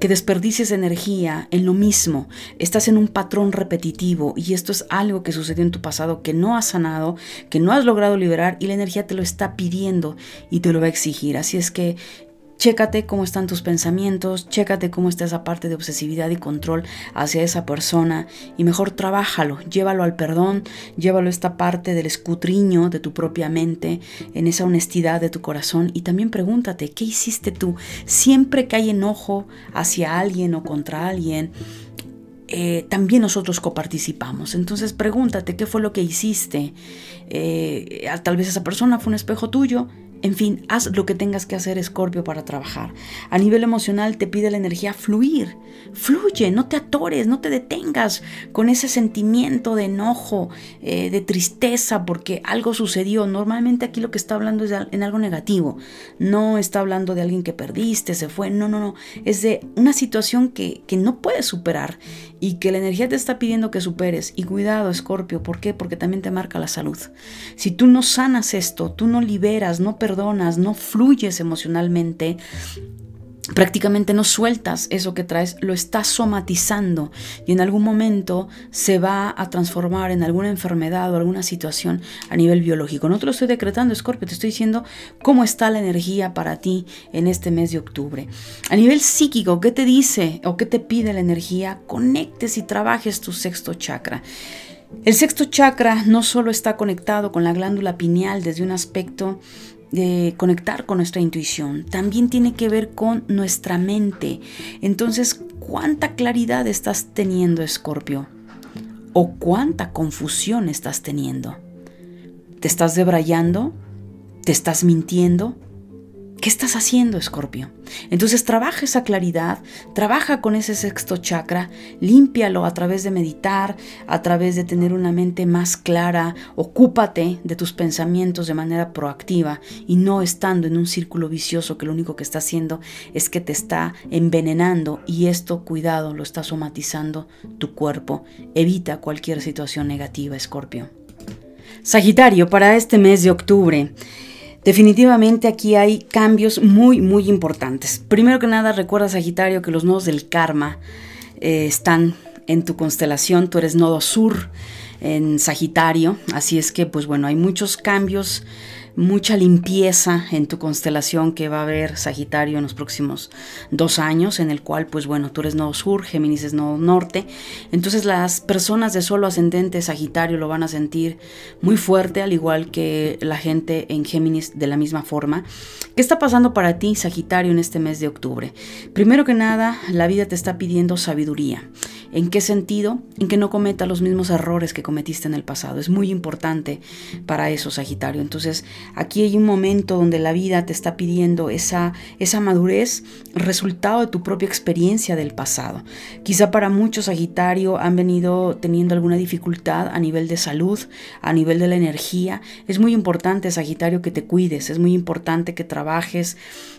que desperdicies energía en lo mismo. Estás en un patrón repetitivo y esto es algo que sucedió en tu pasado que no has sanado, que no has logrado liberar y la energía te lo está pidiendo y te lo va a exigir. Así es que Chécate cómo están tus pensamientos, chécate cómo está esa parte de obsesividad y control hacia esa persona y mejor trabájalo, llévalo al perdón, llévalo a esta parte del escutriño de tu propia mente, en esa honestidad de tu corazón y también pregúntate, ¿qué hiciste tú? Siempre que hay enojo hacia alguien o contra alguien, eh, también nosotros coparticipamos. Entonces pregúntate qué fue lo que hiciste. Eh, tal vez esa persona fue un espejo tuyo en fin, haz lo que tengas que hacer, Escorpio, para trabajar. A nivel emocional te pide la energía fluir. Fluye, no te atores, no te detengas con ese sentimiento de enojo, eh, de tristeza, porque algo sucedió. Normalmente aquí lo que está hablando es en algo negativo. No está hablando de alguien que perdiste, se fue. No, no, no. Es de una situación que, que no puedes superar y que la energía te está pidiendo que superes. Y cuidado, Escorpio, ¿por qué? Porque también te marca la salud. Si tú no sanas esto, tú no liberas, no perdonas, no fluyes emocionalmente, prácticamente no sueltas eso que traes, lo estás somatizando y en algún momento se va a transformar en alguna enfermedad o alguna situación a nivel biológico. No te lo estoy decretando, Scorpio, te estoy diciendo cómo está la energía para ti en este mes de octubre. A nivel psíquico, ¿qué te dice o qué te pide la energía? Conectes y trabajes tu sexto chakra. El sexto chakra no solo está conectado con la glándula pineal desde un aspecto de conectar con nuestra intuición, también tiene que ver con nuestra mente. Entonces, ¿cuánta claridad estás teniendo, Escorpio? o cuánta confusión estás teniendo. ¿Te estás debrayando? ¿Te estás mintiendo? ¿Qué estás haciendo, Escorpio? Entonces trabaja esa claridad, trabaja con ese sexto chakra, límpialo a través de meditar, a través de tener una mente más clara, ocúpate de tus pensamientos de manera proactiva y no estando en un círculo vicioso que lo único que está haciendo es que te está envenenando y esto, cuidado, lo está somatizando tu cuerpo. Evita cualquier situación negativa, Escorpio. Sagitario, para este mes de octubre, Definitivamente aquí hay cambios muy, muy importantes. Primero que nada, recuerda Sagitario que los nodos del karma eh, están en tu constelación, tú eres nodo sur en Sagitario, así es que pues bueno, hay muchos cambios mucha limpieza en tu constelación que va a haber Sagitario en los próximos dos años, en el cual, pues bueno, tú eres nodo sur, Géminis es nodo norte. Entonces las personas de solo ascendente Sagitario lo van a sentir muy fuerte, al igual que la gente en Géminis de la misma forma. ¿Qué está pasando para ti, Sagitario, en este mes de octubre? Primero que nada, la vida te está pidiendo sabiduría. ¿En qué sentido? En que no cometa los mismos errores que cometiste en el pasado. Es muy importante para eso, Sagitario. Entonces, aquí hay un momento donde la vida te está pidiendo esa, esa madurez, resultado de tu propia experiencia del pasado. Quizá para muchos, Sagitario, han venido teniendo alguna dificultad a nivel de salud, a nivel de la energía. Es muy importante, Sagitario, que te cuides. Es muy importante que trabajes,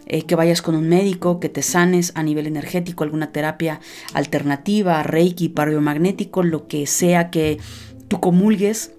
eh, que vayas con un médico, que te sanes a nivel energético, alguna terapia alternativa, reiki, magnético, lo que sea que tú comulgues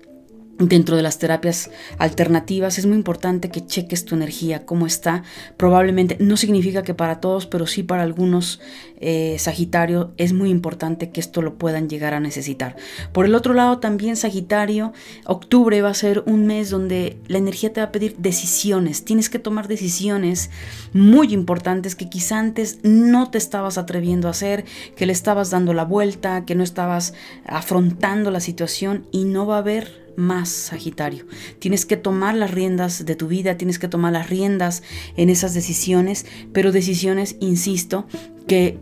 dentro de las terapias alternativas es muy importante que cheques tu energía, cómo está. Probablemente no significa que para todos, pero sí para algunos eh, Sagitario es muy importante que esto lo puedan llegar a necesitar. Por el otro lado, también Sagitario, octubre va a ser un mes donde la energía te va a pedir decisiones. Tienes que tomar decisiones muy importantes que quizá antes no te estabas atreviendo a hacer, que le estabas dando la vuelta, que no estabas afrontando la situación y no va a haber más, Sagitario. Tienes que tomar las riendas de tu vida, tienes que tomar las riendas en esas decisiones, pero decisiones, insisto, que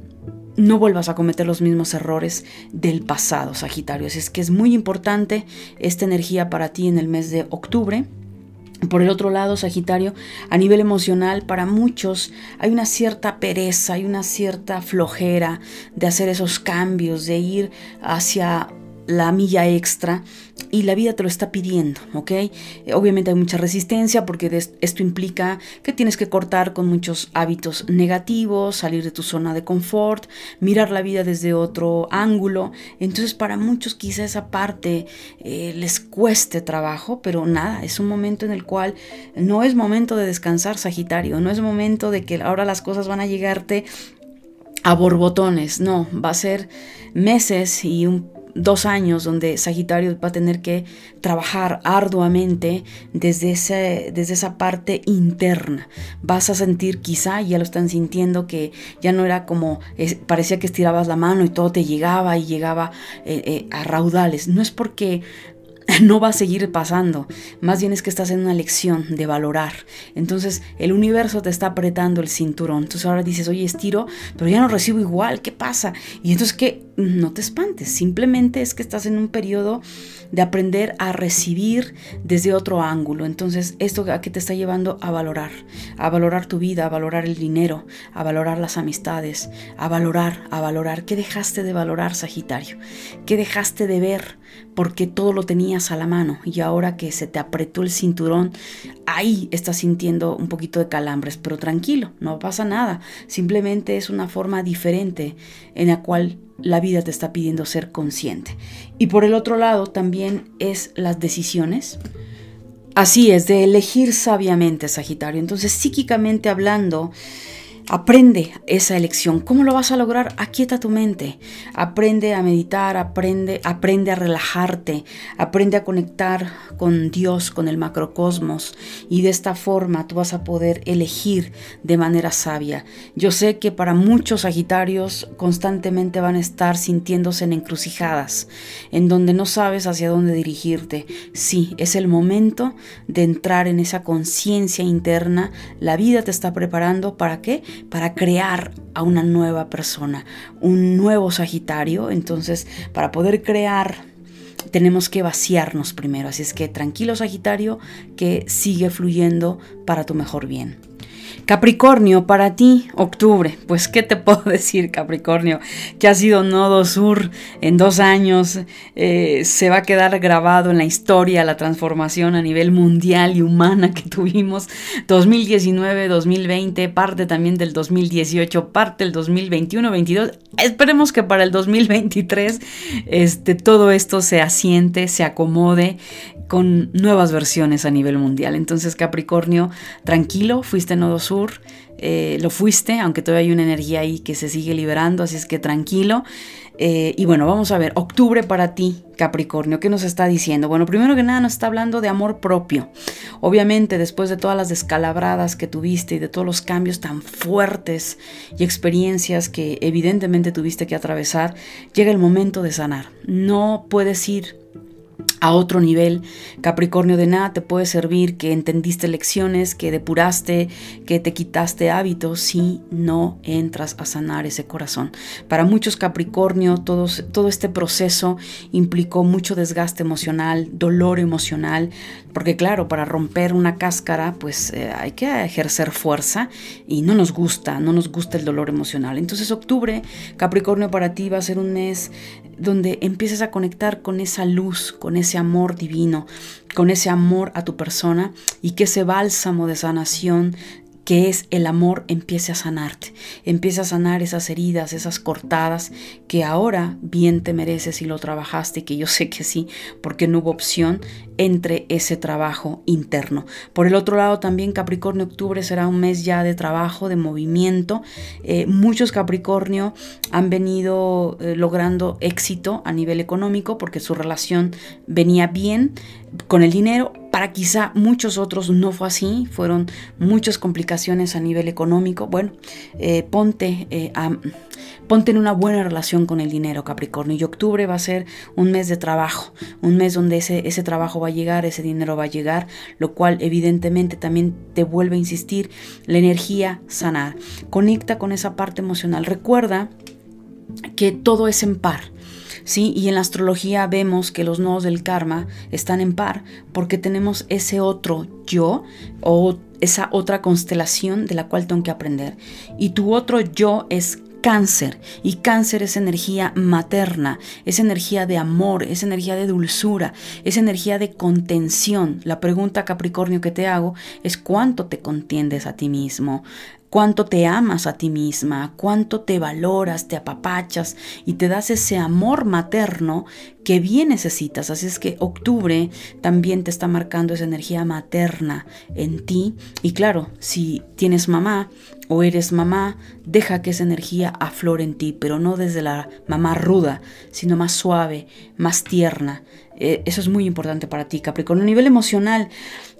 no vuelvas a cometer los mismos errores del pasado, Sagitario. Así es que es muy importante esta energía para ti en el mes de octubre. Por el otro lado, Sagitario, a nivel emocional, para muchos hay una cierta pereza, hay una cierta flojera de hacer esos cambios, de ir hacia la milla extra y la vida te lo está pidiendo, ¿ok? Obviamente hay mucha resistencia porque esto implica que tienes que cortar con muchos hábitos negativos, salir de tu zona de confort, mirar la vida desde otro ángulo. Entonces para muchos quizá esa parte eh, les cueste trabajo, pero nada, es un momento en el cual no es momento de descansar, Sagitario, no es momento de que ahora las cosas van a llegarte a borbotones, no, va a ser meses y un dos años donde Sagitario va a tener que trabajar arduamente desde, ese, desde esa parte interna. Vas a sentir quizá, ya lo están sintiendo, que ya no era como, parecía que estirabas la mano y todo te llegaba y llegaba eh, eh, a raudales. No es porque no va a seguir pasando. Más bien es que estás en una lección de valorar. Entonces el universo te está apretando el cinturón. Entonces ahora dices, oye, estiro, pero ya no recibo igual. ¿Qué pasa? Y entonces que no te espantes. Simplemente es que estás en un periodo de aprender a recibir desde otro ángulo. Entonces esto a qué te está llevando a valorar. A valorar tu vida, a valorar el dinero, a valorar las amistades, a valorar, a valorar. ¿Qué dejaste de valorar, Sagitario? ¿Qué dejaste de ver? porque todo lo tenías a la mano y ahora que se te apretó el cinturón, ahí estás sintiendo un poquito de calambres, pero tranquilo, no pasa nada, simplemente es una forma diferente en la cual la vida te está pidiendo ser consciente. Y por el otro lado también es las decisiones. Así es, de elegir sabiamente, Sagitario. Entonces, psíquicamente hablando, Aprende esa elección. ¿Cómo lo vas a lograr? Aquieta tu mente. Aprende a meditar, aprende, aprende a relajarte, aprende a conectar con Dios, con el macrocosmos. Y de esta forma tú vas a poder elegir de manera sabia. Yo sé que para muchos Sagitarios constantemente van a estar sintiéndose en encrucijadas, en donde no sabes hacia dónde dirigirte. Sí, es el momento de entrar en esa conciencia interna. La vida te está preparando para qué? Para crear a una nueva persona, un nuevo Sagitario. Entonces, para poder crear tenemos que vaciarnos primero. Así es que tranquilo Sagitario, que sigue fluyendo para tu mejor bien. Capricornio, para ti, octubre. Pues, ¿qué te puedo decir, Capricornio? Que ha sido nodo sur en dos años. Eh, se va a quedar grabado en la historia la transformación a nivel mundial y humana que tuvimos. 2019, 2020, parte también del 2018, parte del 2021, 22. Esperemos que para el 2023 este, todo esto se asiente, se acomode con nuevas versiones a nivel mundial. Entonces Capricornio, tranquilo, fuiste nodo sur, eh, lo fuiste, aunque todavía hay una energía ahí que se sigue liberando, así es que tranquilo. Eh, y bueno, vamos a ver, octubre para ti, Capricornio, ¿qué nos está diciendo? Bueno, primero que nada nos está hablando de amor propio. Obviamente, después de todas las descalabradas que tuviste y de todos los cambios tan fuertes y experiencias que evidentemente tuviste que atravesar, llega el momento de sanar. No puedes ir a otro nivel. Capricornio de nada te puede servir que entendiste lecciones, que depuraste, que te quitaste hábitos si no entras a sanar ese corazón. Para muchos Capricornio todo este proceso implicó mucho desgaste emocional, dolor emocional, porque claro, para romper una cáscara pues eh, hay que ejercer fuerza y no nos gusta, no nos gusta el dolor emocional. Entonces octubre, Capricornio para ti va a ser un mes donde empieces a conectar con esa luz, con ese amor divino, con ese amor a tu persona y que ese bálsamo de sanación que es el amor, empiece a sanarte, empiece a sanar esas heridas, esas cortadas que ahora bien te mereces y lo trabajaste, y que yo sé que sí, porque no hubo opción entre ese trabajo interno. Por el otro lado, también Capricornio Octubre será un mes ya de trabajo, de movimiento. Eh, muchos Capricornio han venido eh, logrando éxito a nivel económico porque su relación venía bien con el dinero, para quizá muchos otros no fue así, fueron muchas complicaciones a nivel económico. Bueno, eh, ponte, eh, ponte en una buena relación con el dinero, Capricornio. Y octubre va a ser un mes de trabajo, un mes donde ese, ese trabajo va a llegar, ese dinero va a llegar, lo cual evidentemente también te vuelve a insistir la energía sanar. Conecta con esa parte emocional. Recuerda que todo es en par. ¿Sí? Y en la astrología vemos que los nodos del karma están en par porque tenemos ese otro yo o esa otra constelación de la cual tengo que aprender. Y tu otro yo es cáncer y cáncer es energía materna, es energía de amor, es energía de dulzura, es energía de contención. La pregunta Capricornio que te hago es cuánto te contiendes a ti mismo, cuánto te amas a ti misma, cuánto te valoras, te apapachas y te das ese amor materno que bien necesitas. Así es que octubre también te está marcando esa energía materna en ti. Y claro, si tienes mamá o eres mamá, deja que esa energía aflore en ti, pero no desde la mamá ruda, sino más suave, más tierna. Eh, eso es muy importante para ti, Capricornio. A nivel emocional,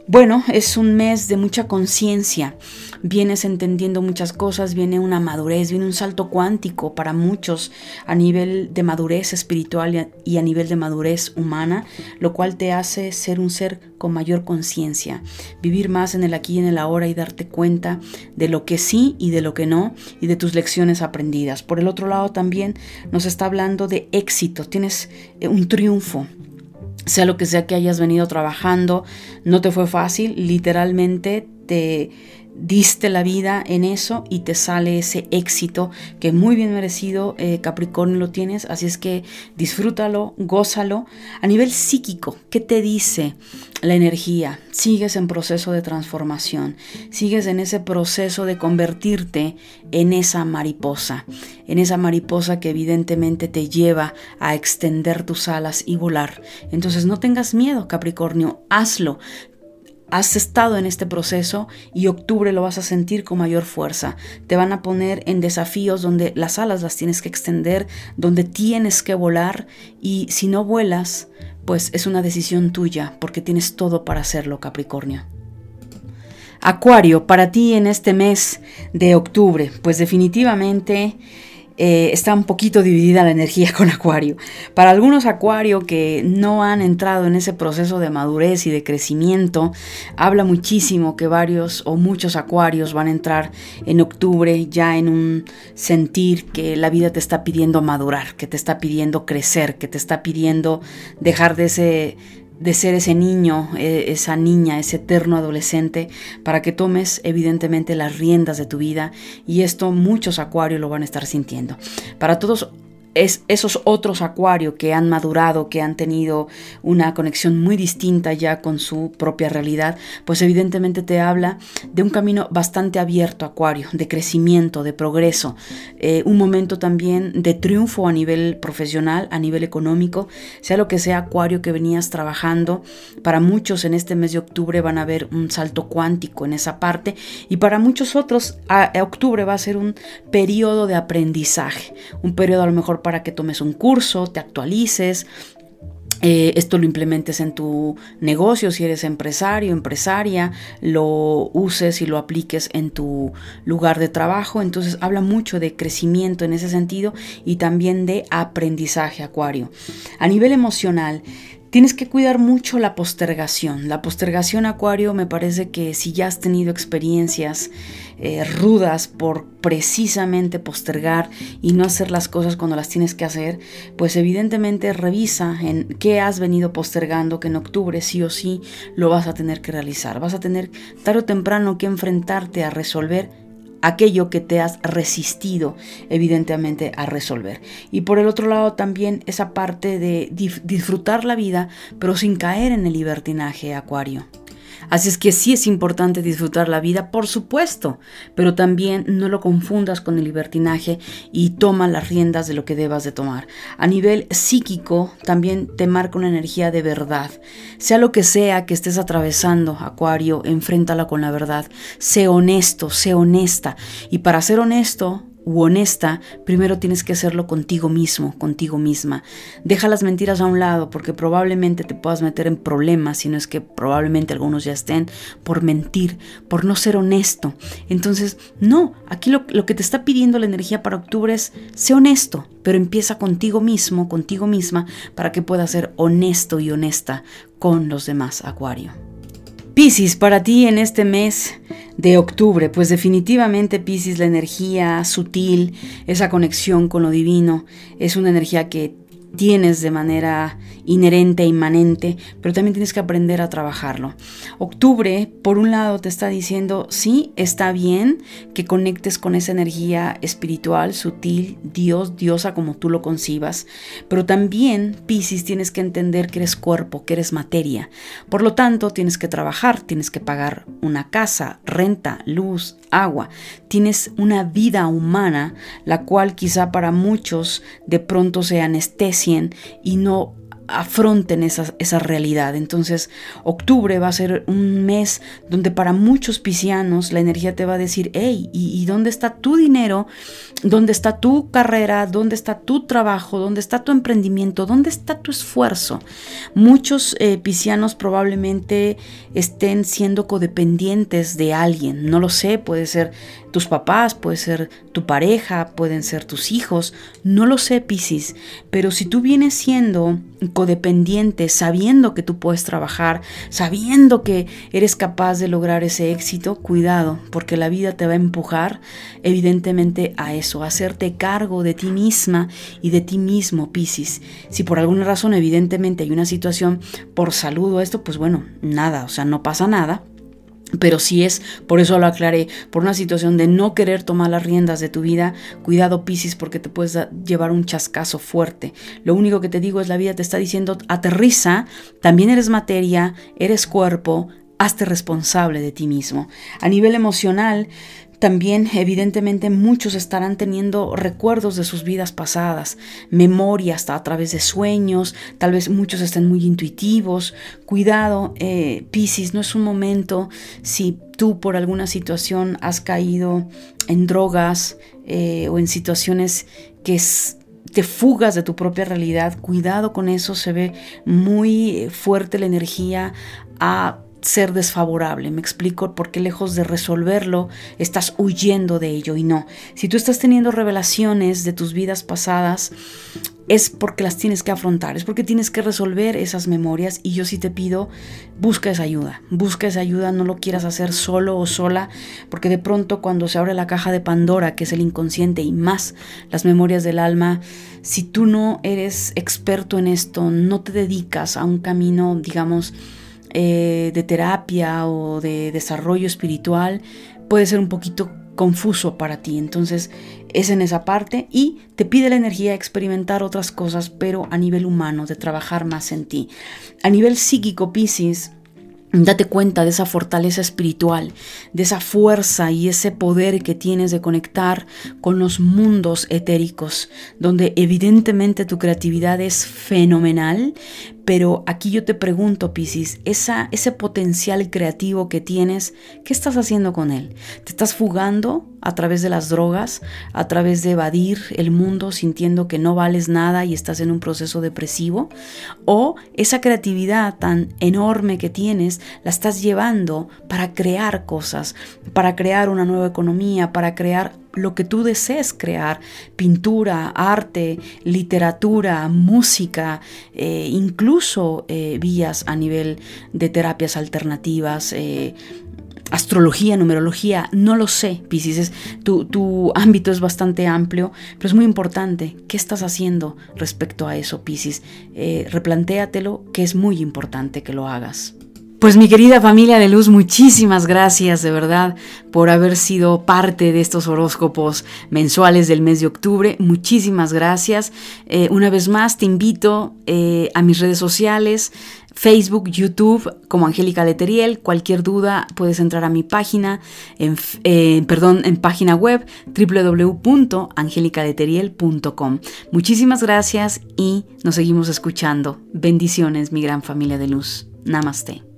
bueno, es un mes de mucha conciencia. Vienes entendiendo muchas cosas, viene una madurez, viene un salto cuántico para muchos a nivel de madurez espiritual y a nivel de madurez humana, lo cual te hace ser un ser con mayor conciencia, vivir más en el aquí y en el ahora y darte cuenta de lo que sí y de lo que no y de tus lecciones aprendidas. Por el otro lado también nos está hablando de éxito, tienes eh, un triunfo sea lo que sea que hayas venido trabajando, no te fue fácil, literalmente te diste la vida en eso y te sale ese éxito que muy bien merecido eh, Capricornio lo tienes, así es que disfrútalo, gózalo. A nivel psíquico, ¿qué te dice la energía? Sigues en proceso de transformación, sigues en ese proceso de convertirte en esa mariposa, en esa mariposa que evidentemente te lleva a extender tus alas y volar. Entonces no tengas miedo, Capricornio, hazlo has estado en este proceso y octubre lo vas a sentir con mayor fuerza. Te van a poner en desafíos donde las alas las tienes que extender, donde tienes que volar y si no vuelas, pues es una decisión tuya porque tienes todo para hacerlo, Capricornio. Acuario, para ti en este mes de octubre, pues definitivamente eh, está un poquito dividida la energía con Acuario. Para algunos Acuario que no han entrado en ese proceso de madurez y de crecimiento, habla muchísimo que varios o muchos Acuarios van a entrar en octubre ya en un sentir que la vida te está pidiendo madurar, que te está pidiendo crecer, que te está pidiendo dejar de ese de ser ese niño, e, esa niña, ese eterno adolescente, para que tomes evidentemente las riendas de tu vida y esto muchos acuarios lo van a estar sintiendo. Para todos es esos otros acuarios que han madurado, que han tenido una conexión muy distinta ya con su propia realidad, pues evidentemente te habla de un camino bastante abierto, acuario, de crecimiento, de progreso, eh, un momento también de triunfo a nivel profesional, a nivel económico, sea lo que sea acuario que venías trabajando, para muchos en este mes de octubre van a ver un salto cuántico en esa parte y para muchos otros a, octubre va a ser un periodo de aprendizaje, un periodo a lo mejor para que tomes un curso, te actualices, eh, esto lo implementes en tu negocio, si eres empresario, empresaria, lo uses y lo apliques en tu lugar de trabajo. Entonces habla mucho de crecimiento en ese sentido y también de aprendizaje, Acuario. A nivel emocional, Tienes que cuidar mucho la postergación. La postergación, Acuario, me parece que si ya has tenido experiencias eh, rudas por precisamente postergar y no hacer las cosas cuando las tienes que hacer, pues evidentemente revisa en qué has venido postergando, que en octubre sí o sí lo vas a tener que realizar. Vas a tener tarde o temprano que enfrentarte a resolver aquello que te has resistido evidentemente a resolver. Y por el otro lado también esa parte de disfrutar la vida, pero sin caer en el libertinaje acuario. Así es que sí es importante disfrutar la vida, por supuesto, pero también no lo confundas con el libertinaje y toma las riendas de lo que debas de tomar. A nivel psíquico también te marca una energía de verdad. Sea lo que sea que estés atravesando, Acuario, enfréntala con la verdad. Sé honesto, sé honesta. Y para ser honesto, u honesta, primero tienes que hacerlo contigo mismo, contigo misma. Deja las mentiras a un lado porque probablemente te puedas meter en problemas, si no es que probablemente algunos ya estén por mentir, por no ser honesto. Entonces, no, aquí lo, lo que te está pidiendo la energía para octubre es, sé honesto, pero empieza contigo mismo, contigo misma, para que puedas ser honesto y honesta con los demás, Acuario. Piscis, para ti en este mes de octubre, pues definitivamente Piscis, la energía sutil, esa conexión con lo divino, es una energía que tienes de manera inherente e inmanente, pero también tienes que aprender a trabajarlo. Octubre, por un lado, te está diciendo, sí, está bien que conectes con esa energía espiritual, sutil, Dios, diosa como tú lo concibas, pero también, Piscis, tienes que entender que eres cuerpo, que eres materia. Por lo tanto, tienes que trabajar, tienes que pagar una casa, renta, luz, agua. Tienes una vida humana, la cual quizá para muchos de pronto se anestesien y no afronten esa, esa, realidad. Entonces, octubre va a ser un mes donde para muchos piscianos la energía te va a decir, hey, ¿y, dónde está tu dinero? ¿Dónde está tu carrera? ¿Dónde está tu trabajo? ¿Dónde está tu emprendimiento? ¿Dónde está tu esfuerzo? Muchos eh, piscianos probablemente estén siendo codependientes de alguien. No lo sé, puede ser tus papás, puede ser tu pareja, pueden ser tus hijos. No lo sé, Piscis, pero si tú vienes siendo codependiente, sabiendo que tú puedes trabajar, sabiendo que eres capaz de lograr ese éxito, cuidado, porque la vida te va a empujar evidentemente a eso, a hacerte cargo de ti misma y de ti mismo, Piscis. Si por alguna razón evidentemente hay una situación por salud o esto, pues bueno, nada, o sea, no pasa nada, pero si es, por eso lo aclaré, por una situación de no querer tomar las riendas de tu vida, cuidado Piscis porque te puedes llevar un chascazo fuerte. Lo único que te digo es la vida te está diciendo, aterriza, también eres materia, eres cuerpo, hazte responsable de ti mismo. A nivel emocional, también, evidentemente, muchos estarán teniendo recuerdos de sus vidas pasadas, memorias a través de sueños, tal vez muchos estén muy intuitivos. Cuidado, eh, no es un momento si tú por alguna situación has caído en drogas eh, o en situaciones que te fugas de tu propia realidad, cuidado con eso, se ve muy fuerte la energía a ser desfavorable. Me explico porque lejos de resolverlo, estás huyendo de ello y no. Si tú estás teniendo revelaciones de tus vidas pasadas, es porque las tienes que afrontar, es porque tienes que resolver esas memorias y yo sí te pido, busca esa ayuda, busca esa ayuda, no lo quieras hacer solo o sola, porque de pronto cuando se abre la caja de Pandora, que es el inconsciente y más las memorias del alma, si tú no eres experto en esto, no te dedicas a un camino, digamos, eh, de terapia o de desarrollo espiritual, puede ser un poquito confuso para ti. Entonces es en esa parte y te pide la energía experimentar otras cosas, pero a nivel humano, de trabajar más en ti. A nivel psíquico, Pisces, Date cuenta de esa fortaleza espiritual, de esa fuerza y ese poder que tienes de conectar con los mundos etéricos, donde evidentemente tu creatividad es fenomenal, pero aquí yo te pregunto, Piscis, ese potencial creativo que tienes, ¿qué estás haciendo con él? ¿Te estás fugando a través de las drogas, a través de evadir el mundo sintiendo que no vales nada y estás en un proceso depresivo? ¿O esa creatividad tan enorme que tienes la estás llevando para crear cosas, para crear una nueva economía, para crear lo que tú desees crear, pintura, arte, literatura, música, eh, incluso eh, vías a nivel de terapias alternativas, eh, astrología, numerología, no lo sé, Pisces, tu, tu, ámbito es bastante amplio, pero es muy importante. ¿Qué estás haciendo respecto a eso, Pisces? replantéatelo, que es muy importante que lo hagas. Pues mi querida familia de luz, muchísimas gracias de verdad por haber sido parte de estos horóscopos mensuales del mes de octubre. Muchísimas gracias. Eh, una vez más te invito eh, a mis redes sociales. Facebook, YouTube como Angélica Leteriel. Cualquier duda puedes entrar a mi página, eh, perdón, en página web www.angelicaleteriel.com. Muchísimas gracias y nos seguimos escuchando. Bendiciones, mi gran familia de luz. Namaste.